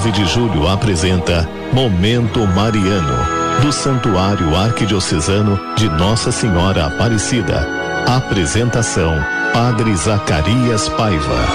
9 de julho apresenta Momento Mariano, do Santuário Arquidiocesano de Nossa Senhora Aparecida. Apresentação: Padre Zacarias Paiva.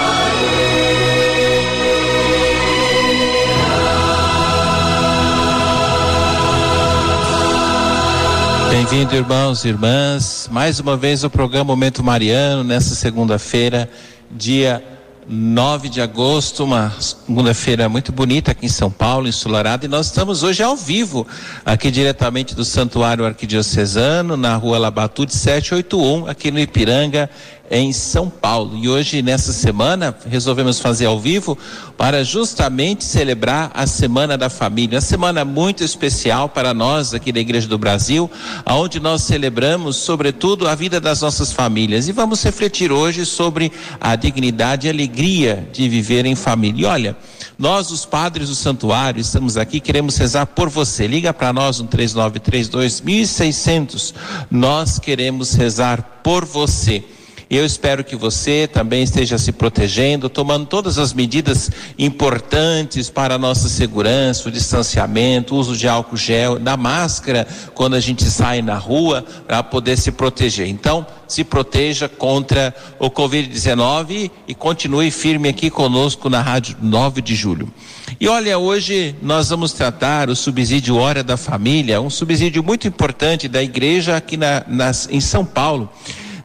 Bem-vindo, irmãos e irmãs. Mais uma vez o programa Momento Mariano, nessa segunda-feira, dia 9 de agosto, uma segunda-feira muito bonita aqui em São Paulo, ensolarada, e nós estamos hoje ao vivo, aqui diretamente do Santuário Arquidiocesano, na rua Labatude 781, aqui no Ipiranga, em São Paulo. E hoje, nessa semana, resolvemos fazer ao vivo para justamente celebrar a Semana da Família. Uma semana muito especial para nós aqui da Igreja do Brasil, onde nós celebramos, sobretudo, a vida das nossas famílias. E vamos refletir hoje sobre a dignidade e alegria de viver em família. E olha, nós, os padres do santuário, estamos aqui, queremos rezar por você. Liga para nós no 3932 1600. Nós queremos rezar por você. Eu espero que você também esteja se protegendo, tomando todas as medidas importantes para a nossa segurança, o distanciamento, o uso de álcool gel, da máscara quando a gente sai na rua para poder se proteger. Então, se proteja contra o Covid-19 e continue firme aqui conosco na Rádio 9 de Julho. E olha, hoje nós vamos tratar o subsídio Hora da Família, um subsídio muito importante da igreja aqui na, nas, em São Paulo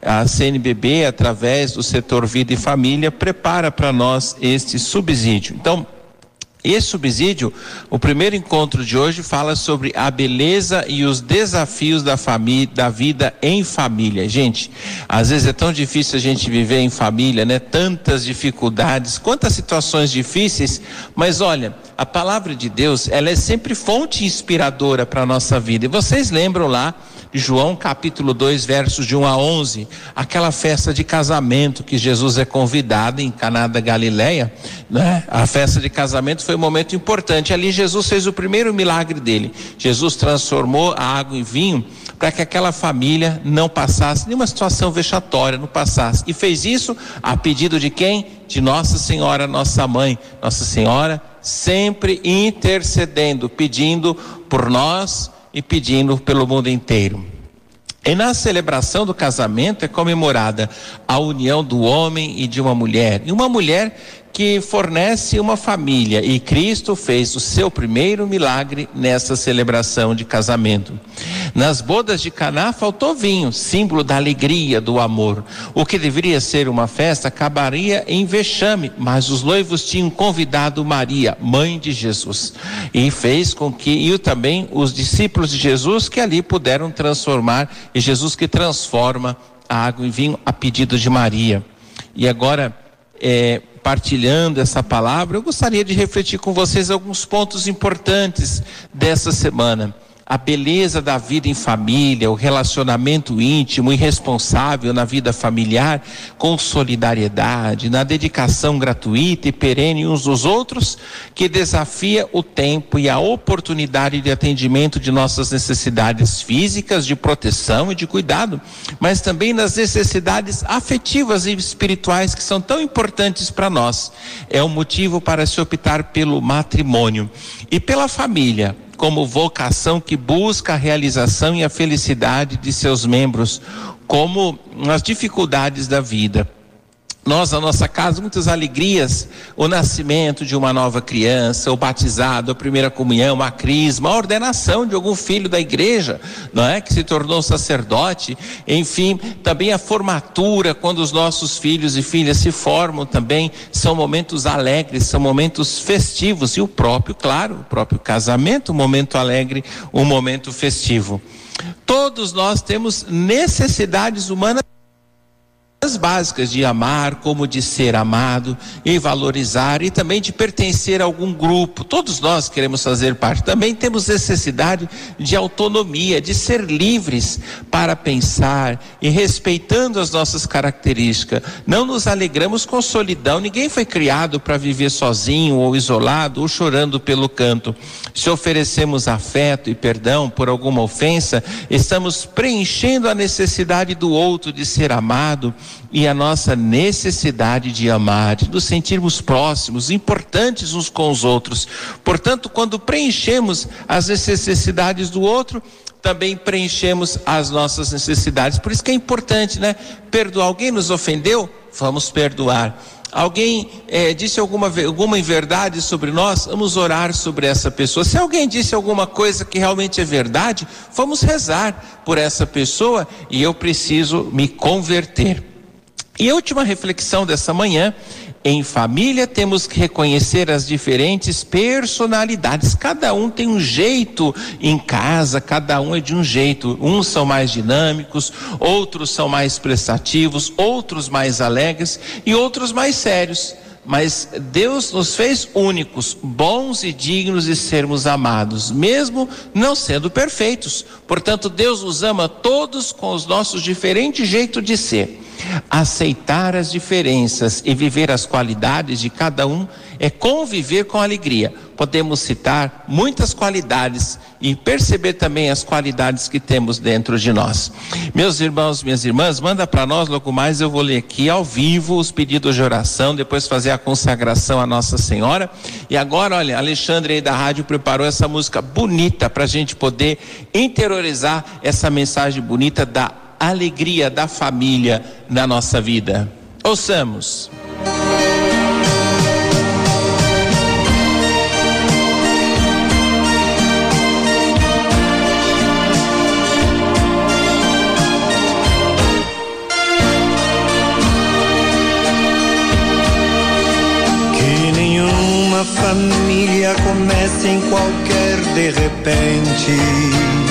a CNBB, através do setor Vida e Família, prepara para nós este subsídio. Então, esse subsídio, o primeiro encontro de hoje fala sobre a beleza e os desafios da família, da vida em família. Gente, às vezes é tão difícil a gente viver em família, né? Tantas dificuldades, quantas situações difíceis, mas olha, a palavra de Deus, ela é sempre fonte inspiradora para a nossa vida. E vocês lembram lá João capítulo 2, versos de 1 a 11, aquela festa de casamento que Jesus é convidado em Caná da Galileia, né? A festa de casamento foi um momento importante. Ali Jesus fez o primeiro milagre dele. Jesus transformou a água em vinho para que aquela família não passasse nenhuma situação vexatória, não passasse. E fez isso a pedido de quem? De Nossa Senhora, nossa mãe. Nossa Senhora sempre intercedendo, pedindo por nós e pedindo pelo mundo inteiro. E na celebração do casamento é comemorada a união do homem e de uma mulher. E uma mulher que fornece uma família e Cristo fez o seu primeiro milagre nessa celebração de casamento. Nas bodas de Caná faltou vinho, símbolo da alegria, do amor. O que deveria ser uma festa acabaria em vexame, mas os noivos tinham convidado Maria, mãe de Jesus, e fez com que e também os discípulos de Jesus que ali puderam transformar e Jesus que transforma a água em vinho a pedido de Maria. E agora é, partilhando essa palavra, eu gostaria de refletir com vocês alguns pontos importantes dessa semana a beleza da vida em família, o relacionamento íntimo e responsável na vida familiar, com solidariedade, na dedicação gratuita e perene uns dos outros, que desafia o tempo e a oportunidade de atendimento de nossas necessidades físicas, de proteção e de cuidado, mas também nas necessidades afetivas e espirituais que são tão importantes para nós. É um motivo para se optar pelo matrimônio e pela família como vocação que busca a realização e a felicidade de seus membros, como as dificuldades da vida nós, na nossa casa, muitas alegrias, o nascimento de uma nova criança, o batizado, a primeira comunhão, a crisma, a ordenação de algum filho da igreja, não é? Que se tornou sacerdote, enfim, também a formatura, quando os nossos filhos e filhas se formam também, são momentos alegres, são momentos festivos, e o próprio, claro, o próprio casamento, um momento alegre, um momento festivo. Todos nós temos necessidades humanas as básicas de amar, como de ser amado e valorizar e também de pertencer a algum grupo. Todos nós queremos fazer parte. Também temos necessidade de autonomia, de ser livres para pensar e respeitando as nossas características. Não nos alegramos com solidão. Ninguém foi criado para viver sozinho ou isolado ou chorando pelo canto. Se oferecemos afeto e perdão por alguma ofensa, estamos preenchendo a necessidade do outro de ser amado e a nossa necessidade de amar, de nos sentirmos próximos, importantes uns com os outros. Portanto, quando preenchemos as necessidades do outro, também preenchemos as nossas necessidades. Por isso que é importante, né? Perdoar. Alguém nos ofendeu? Vamos perdoar. Alguém é, disse alguma, alguma inverdade sobre nós? Vamos orar sobre essa pessoa. Se alguém disse alguma coisa que realmente é verdade, vamos rezar por essa pessoa e eu preciso me converter. E última reflexão dessa manhã em família temos que reconhecer as diferentes personalidades. Cada um tem um jeito em casa, cada um é de um jeito. Uns são mais dinâmicos, outros são mais prestativos, outros mais alegres e outros mais sérios. Mas Deus nos fez únicos, bons e dignos de sermos amados, mesmo não sendo perfeitos. Portanto, Deus nos ama todos com os nossos diferentes jeitos de ser. Aceitar as diferenças e viver as qualidades de cada um é conviver com alegria. Podemos citar muitas qualidades e perceber também as qualidades que temos dentro de nós. Meus irmãos, minhas irmãs, manda para nós logo mais eu vou ler aqui ao vivo os pedidos de oração, depois fazer a consagração à Nossa Senhora. E agora, olha, Alexandre aí da rádio preparou essa música bonita para a gente poder interiorizar essa mensagem bonita da alegria da família na nossa vida. Ouçamos. Família comece em qualquer de repente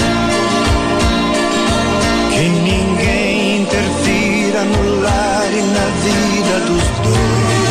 Que ninguém interfira no lar e na vida dos dois.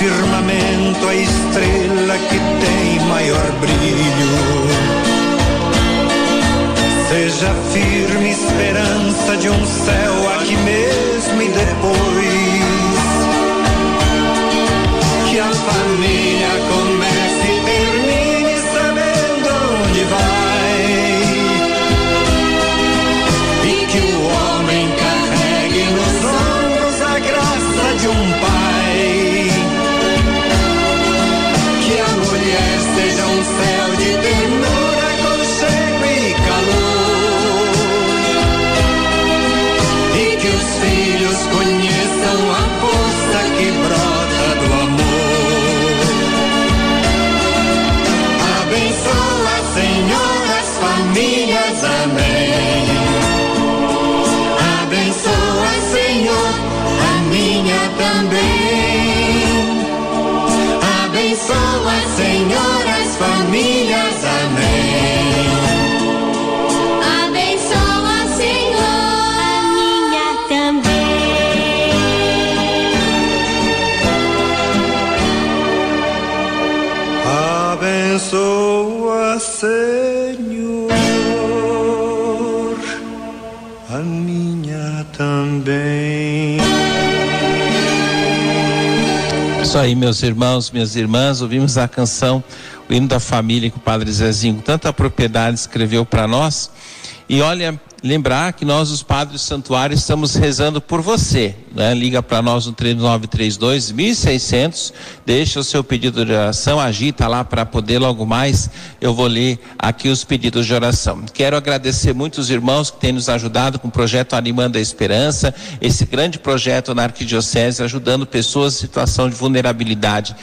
firmamento a estrela que tem maior brilho. Seja firme esperança de um céu aqui mesmo e depois que a família comece Abençoa, Senhor, as famílias, amém. Isso aí, meus irmãos, minhas irmãs, ouvimos a canção, o hino da família que o Padre Zezinho, tanta propriedade, escreveu para nós. E olha, lembrar que nós, os padres do santuário, estamos rezando por você. Né? Liga para nós no 3932 1600, deixa o seu pedido de oração, agita lá para poder logo mais. Eu vou ler aqui os pedidos de oração. Quero agradecer muito os irmãos que têm nos ajudado com o projeto Animando a Esperança, esse grande projeto na Arquidiocese, ajudando pessoas em situação de vulnerabilidade.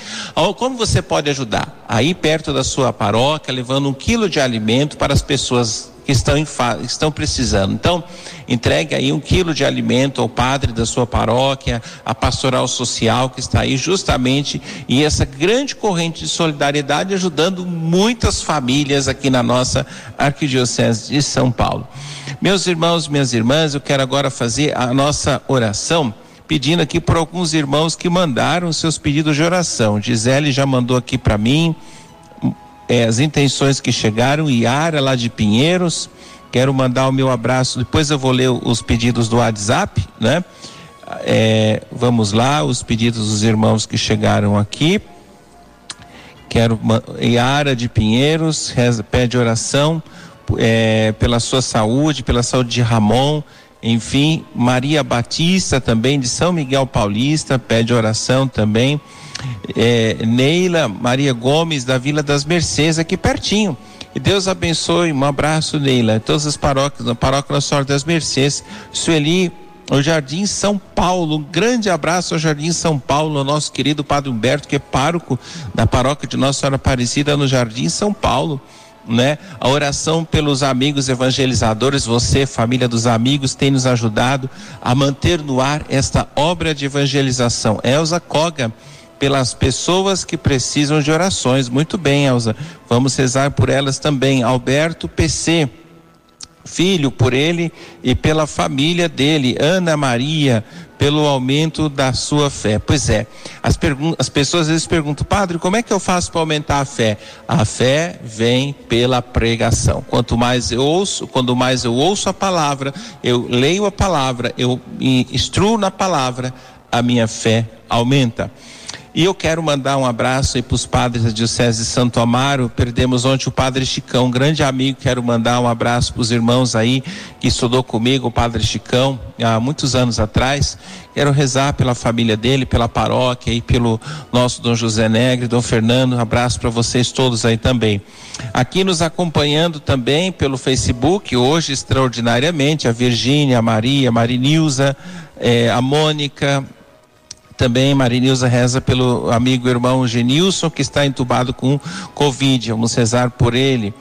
Como você pode ajudar? Aí perto da sua paróquia, levando um quilo de alimento para as pessoas que estão, em estão precisando. Então, entregue aí um quilo de alimento ao padre da sua paróquia, a pastoral social que está aí justamente e essa grande corrente de solidariedade ajudando muitas famílias aqui na nossa arquidiocese de São Paulo. Meus irmãos, minhas irmãs, eu quero agora fazer a nossa oração pedindo aqui por alguns irmãos que mandaram seus pedidos de oração. Gisele já mandou aqui para mim, é, as intenções que chegaram, Iara lá de Pinheiros, quero mandar o meu abraço, depois eu vou ler os pedidos do WhatsApp, né? É, vamos lá, os pedidos dos irmãos que chegaram aqui. Quero Iara de Pinheiros, reza, pede oração é, pela sua saúde, pela saúde de Ramon, enfim, Maria Batista também de São Miguel Paulista, pede oração também. É, Neila Maria Gomes da Vila das Mercês, aqui pertinho. E Deus abençoe, um abraço, Neila. Todas as paróquias, na paróquia Nossa Senhora das Mercês, Sueli, o Jardim São Paulo. Um grande abraço ao Jardim São Paulo, ao nosso querido Padre Humberto, que é pároco da paróquia de Nossa Senhora Aparecida no Jardim São Paulo. Né? A oração pelos amigos evangelizadores, você, família dos amigos, tem nos ajudado a manter no ar esta obra de evangelização. Elza Koga, pelas pessoas que precisam de orações. Muito bem, Elza. Vamos rezar por elas também. Alberto PC, filho, por ele e pela família dele, Ana Maria, pelo aumento da sua fé. Pois é, as, as pessoas às vezes perguntam, padre, como é que eu faço para aumentar a fé? A fé vem pela pregação. Quanto mais eu ouço, quando mais eu ouço a palavra, eu leio a palavra, eu instruo na palavra, a minha fé aumenta. E eu quero mandar um abraço aí para os padres da Diocese de Santo Amaro. Perdemos ontem o padre Chicão, um grande amigo. Quero mandar um abraço para os irmãos aí que estudou comigo, o padre Chicão, há muitos anos atrás. Quero rezar pela família dele, pela paróquia e pelo nosso Dom José Negre, Dom Fernando. Um abraço para vocês todos aí também. Aqui nos acompanhando também pelo Facebook, hoje extraordinariamente, a Virgínia, a Maria, a Marinilza, eh, a Mônica, também Marinilza reza pelo amigo irmão Genilson, que está entubado com Covid. Vamos rezar por ele.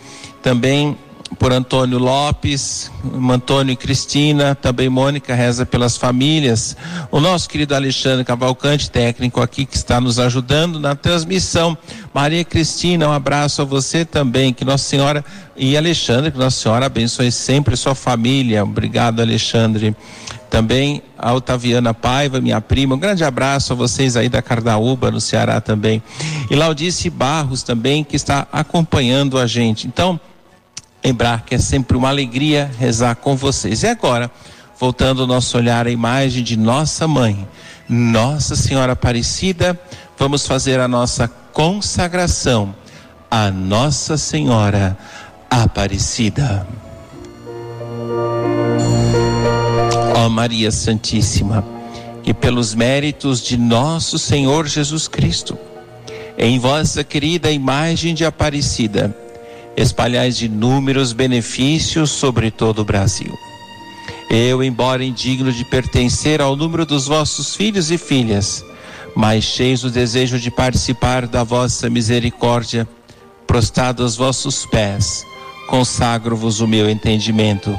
Também por Antônio Lopes, Antônio e Cristina, também Mônica reza pelas famílias. O nosso querido Alexandre Cavalcante, técnico aqui, que está nos ajudando na transmissão. Maria Cristina, um abraço a você também. Que Nossa Senhora e Alexandre, que Nossa Senhora abençoe sempre sua família. Obrigado, Alexandre. Também a Otaviana Paiva, minha prima, um grande abraço a vocês aí da Cardaúba, no Ceará também. E Laudice Barros também, que está acompanhando a gente. Então, lembrar que é sempre uma alegria rezar com vocês. E agora, voltando o nosso olhar à imagem de nossa mãe, Nossa Senhora Aparecida, vamos fazer a nossa consagração a Nossa Senhora Aparecida. Maria Santíssima, que pelos méritos de nosso Senhor Jesus Cristo, em vossa querida imagem de Aparecida, espalhais inúmeros benefícios sobre todo o Brasil. Eu, embora indigno de pertencer ao número dos vossos filhos e filhas, mas cheios do desejo de participar da vossa misericórdia, prostrado aos vossos pés, consagro-vos o meu entendimento,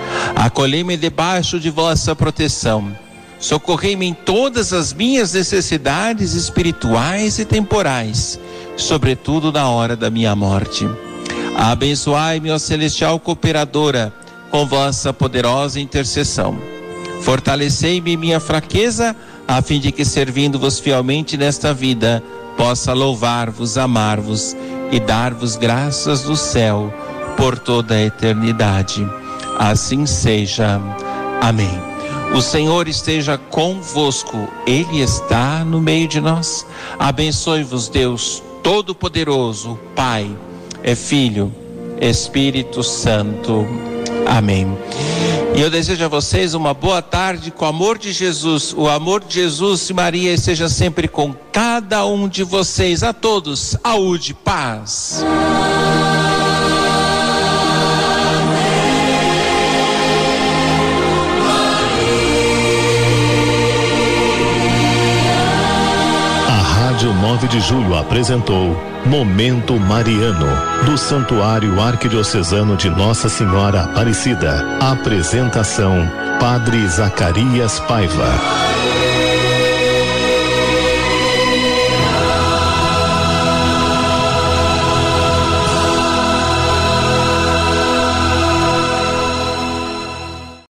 Acolhei-me debaixo de vossa proteção. Socorrei-me em todas as minhas necessidades espirituais e temporais, sobretudo na hora da minha morte. Abençoai-me, ó celestial cooperadora, com vossa poderosa intercessão. Fortalecei-me minha fraqueza, a fim de que, servindo-vos fielmente nesta vida, possa louvar-vos, amar-vos e dar-vos graças do céu por toda a eternidade. Assim seja. Amém. O Senhor esteja convosco, Ele está no meio de nós. Abençoe-vos, Deus Todo-Poderoso, Pai, é Filho, Espírito Santo. Amém. E eu desejo a vocês uma boa tarde com o amor de Jesus. O amor de Jesus e Maria esteja sempre com cada um de vocês. A todos, saúde, paz. Amém. 19 de julho apresentou Momento Mariano, do Santuário Arquidiocesano de Nossa Senhora Aparecida. Apresentação: Padre Zacarias Paiva.